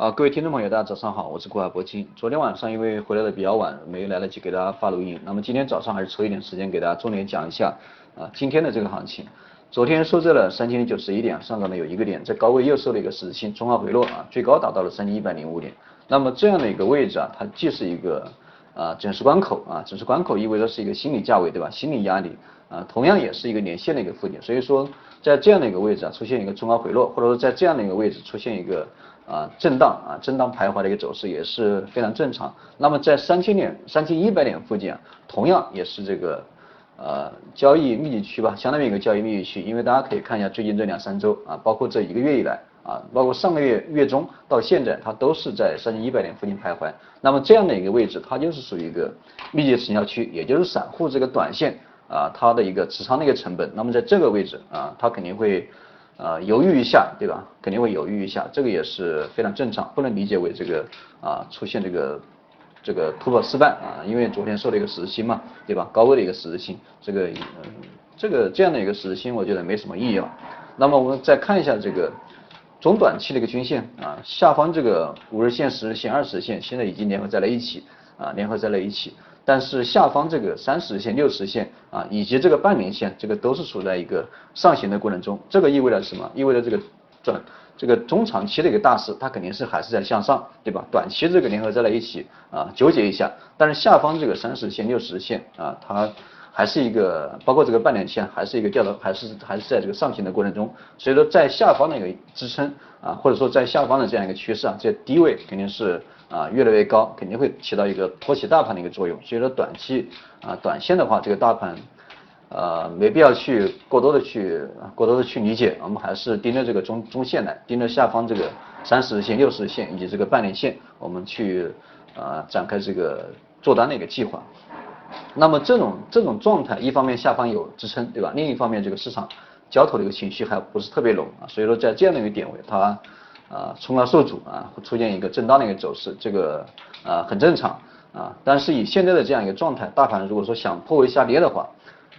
啊，各位听众朋友，大家早上好，我是国海铂金。昨天晚上因为回来的比较晚，没来得及给大家发录音。那么今天早上还是抽一点时间给大家重点讲一下啊今天的这个行情。昨天收在了三千零九十一点，上涨了有一个点，在高位又收了一个十字星，冲高回落啊，最高达到了三千一百零五点。那么这样的一个位置啊，它既是一个啊整数关口啊，整数关口意味着是一个心理价位对吧？心理压力啊，同样也是一个年线的一个附近。所以说在这样的一个位置啊，出现一个冲高回落，或者说在这样的一个位置出现一个。啊，震荡啊，震荡徘徊的一个走势也是非常正常。那么在三千点、三千一百点附近啊，同样也是这个呃交易密集区吧，相当于一个交易密集区。因为大家可以看一下最近这两三周啊，包括这一个月以来啊，包括上个月月中到现在，它都是在三千一百点附近徘徊。那么这样的一个位置，它就是属于一个密集成交区，也就是散户这个短线啊，它的一个持仓的一个成本。那么在这个位置啊，它肯定会。呃，犹豫一下，对吧？肯定会犹豫一下，这个也是非常正常，不能理解为这个啊出现这个这个突破失败啊，因为昨天收了一个十字星嘛，对吧？高位的一个十字星，这个嗯这个这样的一个十字星，我觉得没什么意义了。那么我们再看一下这个中短期的一个均线啊，下方这个五日线、十日线、二十线现在已经联合在了一起啊，联合在了一起。但是下方这个三十线、六十线啊，以及这个半年线，这个都是处在一个上行的过程中。这个意味着什么？意味着这个转这个中长期的一个大势，它肯定是还是在向上，对吧？短期这个联合在了一起啊，纠结一下。但是下方这个三十线、六十线啊，它还是一个，包括这个半年线，还是一个调头，还是还是在这个上行的过程中。所以说，在下方的一个支撑啊，或者说在下方的这样一个趋势啊，这低位肯定是。啊，越来越高，肯定会起到一个托起大盘的一个作用。所以说，短期啊，短线的话，这个大盘呃，没必要去过多的去过多的去理解。我们还是盯着这个中中线来，盯着下方这个三十日线、六十日线以及这个半年线，我们去啊展开这个做单的一个计划。那么这种这种状态，一方面下方有支撑，对吧？另一方面，这个市场交投的一个情绪还不是特别浓啊。所以说，在这样的一个点位，它。啊，冲高受阻啊，会出现一个震荡的一个走势，这个啊很正常啊。但是以现在的这样一个状态，大盘如果说想破位下跌的话，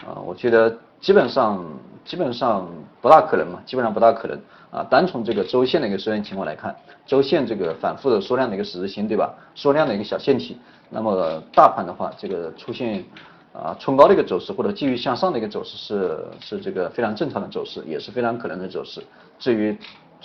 啊，我觉得基本上基本上不大可能嘛，基本上不大可能啊。单从这个周线的一个收线情况来看，周线这个反复的缩量的一个十字星，对吧？缩量的一个小线体，那么大盘的话，这个出现啊冲高的一个走势或者继续向上的一个走势是是这个非常正常的走势，也是非常可能的走势。至于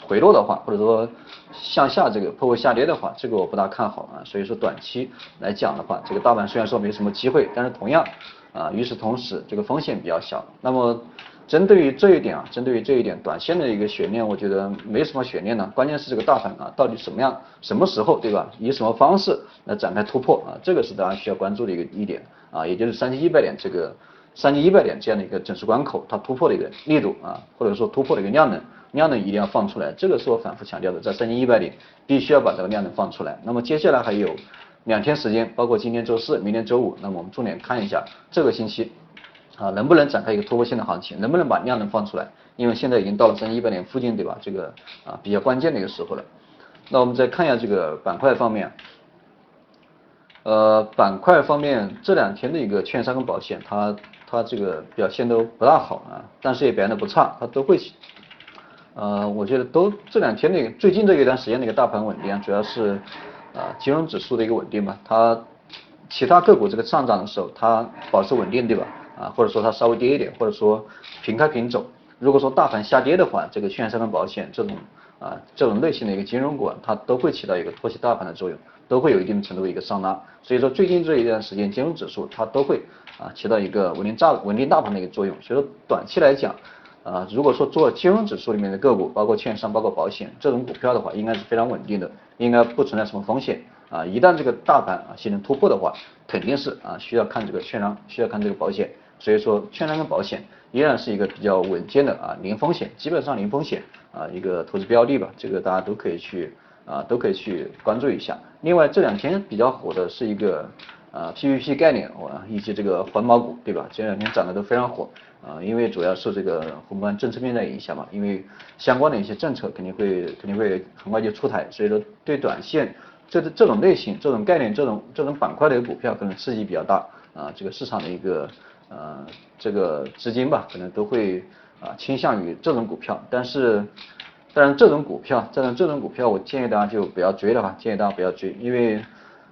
回落的话，或者说向下这个破位下跌的话，这个我不大看好啊。所以说短期来讲的话，这个大盘虽然说没什么机会，但是同样啊，与此同时这个风险比较小。那么针对于这一点啊，针对于这一点，短线的一个悬念，我觉得没什么悬念呢。关键是这个大盘啊，到底什么样、什么时候，对吧？以什么方式来展开突破啊？这个是大家需要关注的一个一点啊，也就是三千一百点这个三千一百点这样的一个整数关口，它突破的一个力度啊，或者说突破的一个量能。量能一定要放出来，这个是我反复强调的，在三千一百点必须要把这个量能放出来。那么接下来还有两天时间，包括今天周四、明天周五，那么我们重点看一下这个星期啊能不能展开一个突破性的行情，能不能把量能放出来？因为现在已经到了三千一百点附近，对吧？这个啊比较关键的一个时候了。那我们再看一下这个板块方面，呃，板块方面这两天的一个券商跟保险，它它这个表现都不大好啊，但是也表现的不差，它都会。呃，我觉得都这两天那个最近这一段时间那个大盘稳定，主要是啊金融指数的一个稳定吧。它其他个股这个上涨的时候，它保持稳定，对吧？啊，或者说它稍微跌一点，或者说平开平走。如果说大盘下跌的话，这个券商跟保险这种啊这种类型的一个金融股，它都会起到一个托起大盘的作用，都会有一定程度的一个上拉。所以说最近这一段时间金融指数它都会啊起到一个稳定大稳定大盘的一个作用。所以说短期来讲。啊，如果说做金融指数里面的个股，包括券商、包括保险这种股票的话，应该是非常稳定的，应该不存在什么风险啊。一旦这个大盘啊形成突破的话，肯定是啊需要看这个券商，需要看这个保险。所以说，券商跟保险依然是一个比较稳健的啊零风险，基本上零风险啊一个投资标的吧，这个大家都可以去啊都可以去关注一下。另外这两天比较火的是一个啊 PPP 概念啊以及这个环保股，对吧？这两天涨得都非常火。啊，因为主要受这个宏观政策面的影响嘛，因为相关的一些政策肯定会肯定会很快就出台，所以说对短线这这种类型、这种概念、这种这种板块的股票可能刺激比较大啊，这个市场的一个呃这个资金吧，可能都会啊倾向于这种股票，但是当然这种股票，这种这种股票，我建议大家就不要追了吧，建议大家不要追，因为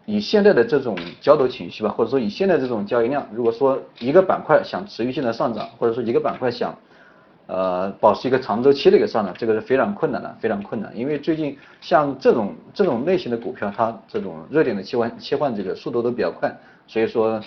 以现在的这种交投情绪吧，或者说以现在这种交易量，如果说一个板块想持续性的上涨，或者说一个板块想呃保持一个长周期的一个上涨，这个是非常困难的，非常困难，因为最近像这种这种类型的股票，它这种热点的切换切换这个速度都比较快，所以说。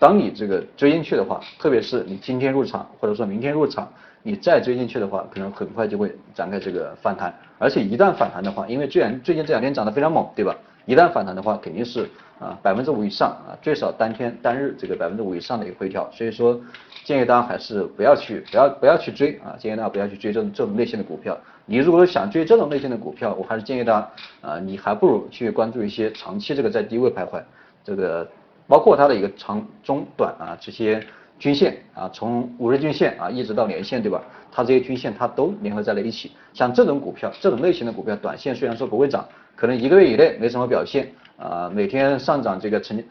当你这个追进去的话，特别是你今天入场或者说明天入场，你再追进去的话，可能很快就会展开这个反弹。而且一旦反弹的话，因为最近最近这两天涨得非常猛，对吧？一旦反弹的话，肯定是啊百分之五以上啊，最少单天单日这个百分之五以上的一个回调。所以说建议大家还是不要去不要不要去追啊，建议大家不要去追这种这种类型的股票。你如果说想追这种类型的股票，我还是建议大家啊，你还不如去关注一些长期这个在低位徘徊这个。包括它的一个长中短啊这些均线啊，从五日均线啊一直到年线，对吧？它这些均线它都联合在了一起。像这种股票，这种类型的股票，短线虽然说不会涨，可能一个月以内没什么表现啊，每天上涨这个成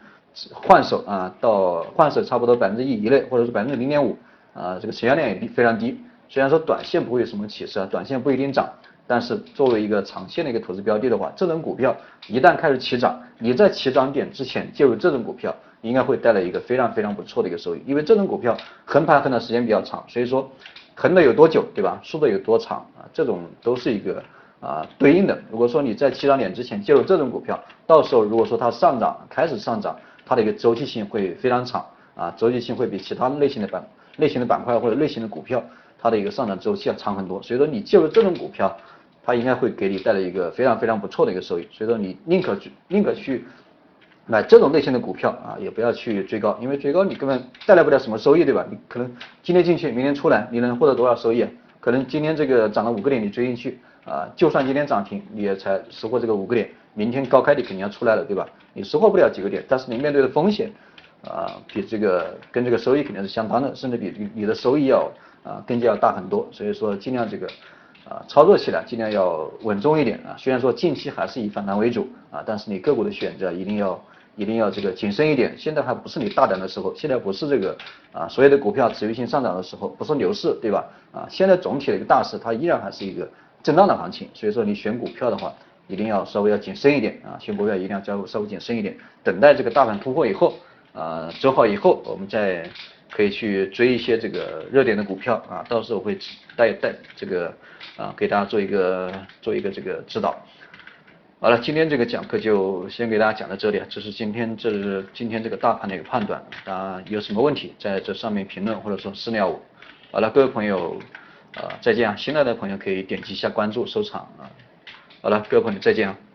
换手啊到换手差不多百分之一以内，或者是百分之零点五啊，这个成交量也非常低。虽然说短线不会有什么起色，短线不一定涨。但是作为一个长线的一个投资标的的话，这种股票一旦开始起涨，你在起涨点之前介入这种股票，应该会带来一个非常非常不错的一个收益。因为这种股票横盘横的时间比较长，所以说横的有多久，对吧？竖的有多长啊？这种都是一个啊对应的。如果说你在起涨点之前介入这种股票，到时候如果说它上涨开始上涨，它的一个周期性会非常长啊，周期性会比其他类型的板类型的板块或者类型的股票，它的一个上涨周期要长很多。所以说你介入这种股票。它应该会给你带来一个非常非常不错的一个收益，所以说你宁可去宁可去买这种类型的股票啊，也不要去追高，因为追高你根本带来不了什么收益，对吧？你可能今天进去，明天出来，你能获得多少收益？可能今天这个涨了五个点，你追进去啊，就算今天涨停，你也才收获这个五个点，明天高开你肯定要出来了，对吧？你收获不了几个点，但是你面对的风险啊，比这个跟这个收益肯定是相当的，甚至比你的收益要啊更加要大很多，所以说尽量这个。啊，操作起来尽量要稳重一点啊。虽然说近期还是以反弹为主啊，但是你个股的选择一定要一定要这个谨慎一点。现在还不是你大胆的时候，现在不是这个啊所有的股票持续性上涨的时候，不是牛市，对吧？啊，现在总体的一个大势它依然还是一个震荡的行情，所以说你选股票的话，一定要稍微要谨慎一点啊，选股票一定要稍稍微谨慎一点，等待这个大盘突破以后啊走好以后，我们再可以去追一些这个热点的股票啊，到时候会带带这个。啊，给大家做一个做一个这个指导。好了，今天这个讲课就先给大家讲到这里，这是今天这是今天这个大盘的一个判断。大家有什么问题在这上面评论或者说私聊我。好了，各位朋友，啊再见啊！新来的朋友可以点击一下关注收藏啊。好了，各位朋友再见啊。